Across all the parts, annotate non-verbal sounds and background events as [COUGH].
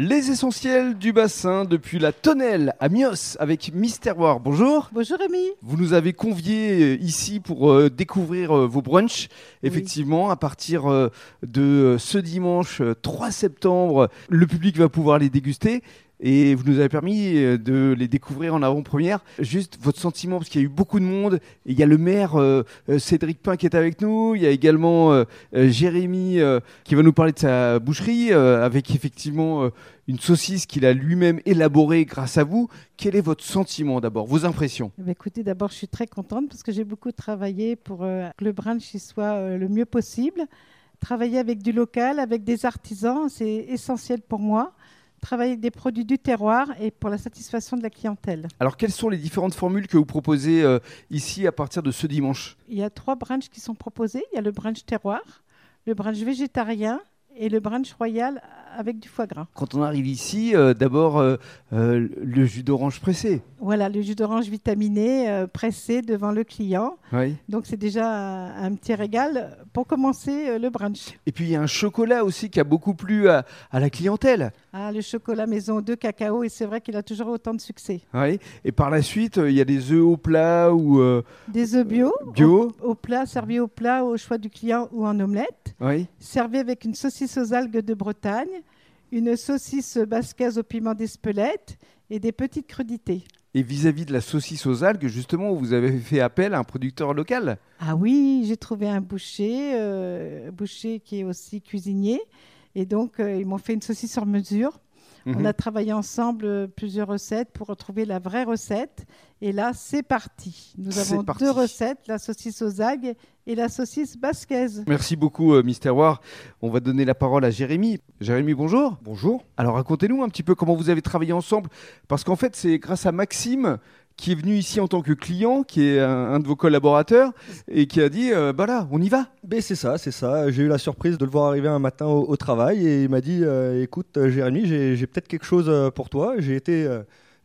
Les essentiels du bassin depuis la tonnelle à Mios avec War. Bonjour. Bonjour Rémi. Vous nous avez conviés euh, ici pour euh, découvrir euh, vos brunchs. Effectivement, à partir de ce dimanche 3 septembre, le public va pouvoir les déguster et vous nous avez permis euh, de les découvrir en avant-première. Juste votre sentiment, parce qu'il y a eu beaucoup de monde. il y a le maire euh, euh, Cédric Pain qui est avec nous. Il y a également Jérémy qui va nous parler de sa boucherie avec effectivement une saucisse qu'il a lui-même élaborée grâce à vous. Quel est votre sentiment d'abord, vos impressions? Eh ben, Écoutez, d'abord, je suis très contente parce que j'ai beaucoup travaillé pour que le brunch soit le mieux possible. Travailler avec du local, avec des artisans, c'est essentiel pour moi travailler avec des produits du terroir et pour la satisfaction de la clientèle. Alors, quelles sont les différentes formules que vous proposez euh, ici à partir de ce dimanche? Il y a trois brunchs qui sont proposés. Il y a le brunch terroir, le brunch végétarien et le brunch royal avec du foie gras. Quand on arrive ici, euh, d'abord euh, euh, le jus d'orange pressé. Voilà, le jus d'orange vitaminé pressé devant le client. Oui. Donc c'est déjà un, petit régal pour commencer le brunch. Et puis il y a un chocolat aussi qui a beaucoup plu à, la clientèle. Ah, le chocolat maison de cacao, et c'est vrai qu'il a toujours autant de succès. Oui. Et par la suite, il y a des œufs au plat ou... des œufs bio. Bio. Au, plat, servis au plat au choix du client ou en omelette. Oui. Servi avec une saucisse aux algues de Bretagne une saucisse basquaise au piment d'Espelette et des petites crudités. Et vis-à-vis de la saucisse aux algues, justement, vous avez fait appel à un producteur local? Ah oui, j'ai trouvé un boucher, euh, boucher qui est aussi cuisinier. Et donc, euh, ils m'ont fait une saucisse sur mesure. On mhm. a travaillé ensemble euh, plusieurs recettes pour retrouver la vraie recette. Et là, c'est parti. Nous avons deux recettes, la saucisse aux algues et la saucisse basquaise. Merci beaucoup, euh, Mister War. On va donner la parole à Jérémy. Jérémy, bonjour. Bonjour. Alors, racontez-nous un petit peu comment vous avez travaillé ensemble. Parce qu'en fait, c'est grâce à Maxime qui est venu ici en tant que client, qui est un, de vos collaborateurs, et qui a dit euh, bah là, on y va. Ben c'est ça, c'est ça. J'ai eu la surprise de le voir arriver un matin au, travail et il m'a dit euh, écoute, euh, Jérémy, j'ai peut-être quelque chose pour toi. J'ai été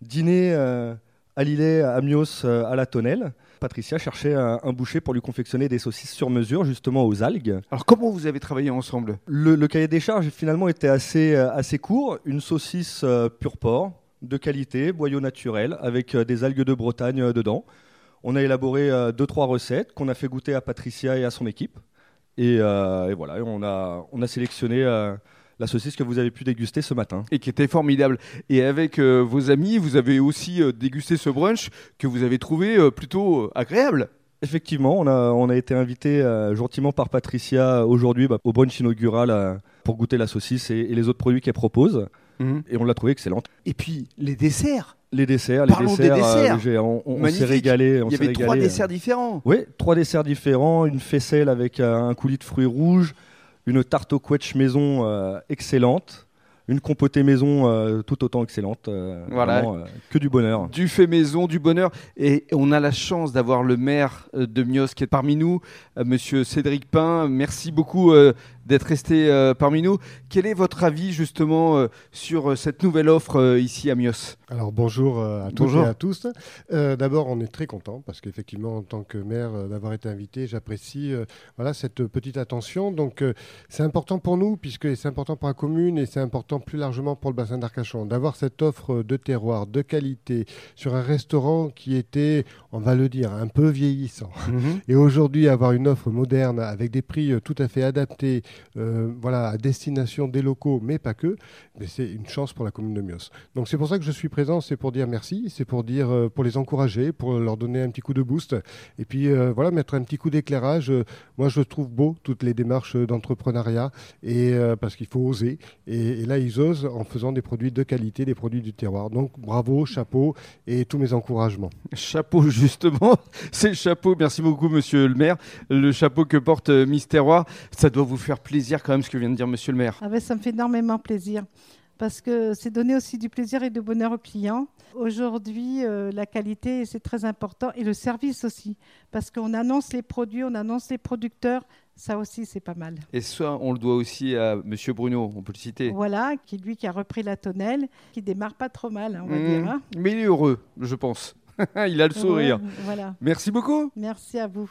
dîner à Lillet, à Mios, à la Tonnelle. Patricia cherchait un, boucher pour lui confectionner des saucisses sur mesure, justement aux algues. Alors, comment vous avez travaillé ensemble? Le, le, cahier des charges, finalement, était assez, assez court. Une saucisse pur porc, de qualité, boyau naturel, avec euh, des algues de Bretagne euh, dedans. On a élaboré euh, deux, trois recettes qu'on a fait goûter à Patricia et à son équipe. Et, voilà, on a, on a sélectionné la saucisse que vous avez pu déguster ce matin. Et qui était formidable. Et avec vos amis, vous avez aussi dégusté ce brunch que vous avez trouvé plutôt agréable. Effectivement, on a, on a été invité gentiment par Patricia aujourd'hui bah, au brunch inaugural pour goûter la saucisse et les autres produits qu'elle propose. Mhm. Et on l'a trouvé excellente. Et puis les desserts. Les desserts, Parlons les desserts. Des desserts. Euh, on, s'est régalé. Il y avait trois desserts différents. Oui, trois desserts différents. Une faisselle avec euh, un coulis de fruits rouges, une tarte au quetch maison euh, excellente une compotée maison euh, tout autant excellente. Euh, voilà. Euh, que du bonheur. Du fait maison, du bonheur. Et on a la chance d'avoir le maire de Mios qui est parmi nous, monsieur Cédric Pain. Merci beaucoup d'être resté parmi nous. Quel est votre avis justement sur cette nouvelle offre ici à Mios? Alors bonjour à toutes et à tous. D'abord, on est très content parce qu'effectivement, en tant que maire, d'avoir été invité, j'apprécie voilà, cette petite attention. Donc c'est important pour nous puisque c'est important pour la commune et c'est important plus largement pour le bassin d'Arcachon, d'avoir cette offre de terroir, de qualité, sur un restaurant qui était, on va le dire, un peu vieillissant. Mhm. Et aujourd'hui, avoir une offre moderne avec des prix euh, tout à fait adaptés, euh, voilà, à destination des locaux, mais pas que, c'est une chance pour la commune de Mios. Donc c'est pour ça que je suis présent, c'est pour dire merci, c'est pour dire, euh, pour les encourager, pour leur donner un petit coup de boost, et puis voilà, mettre un petit coup d'éclairage. moi, je trouve beau toutes les démarches d'entrepreneuriat, et parce qu'il faut oser. Et, là, ils osent en faisant des produits de qualité, des produits du terroir. Donc bravo, chapeau et tous mes encouragements. Chapeau, justement, [LAUGHS] c'est chapeau. Merci beaucoup, monsieur le maire. Le chapeau que porte euh, Miss Terroir, ça doit vous faire plaisir quand même ce que vient de dire monsieur le maire. Ah ben, ça me fait énormément plaisir parce que c'est donner aussi du plaisir et du bonheur aux clients. Aujourd'hui, euh, la qualité, c'est très important, et le service aussi, parce qu'on annonce les produits, on annonce les producteurs, ça aussi, c'est pas mal. Et ça, on le doit aussi à Monsieur Bruno, on peut le citer. Voilà, qui lui qui a repris la tonnelle, qui démarre pas trop mal, on va mmh. dire. Hein. Mais il est heureux, je pense. [LAUGHS] il a le sourire. voilà. Merci beaucoup. Merci à vous.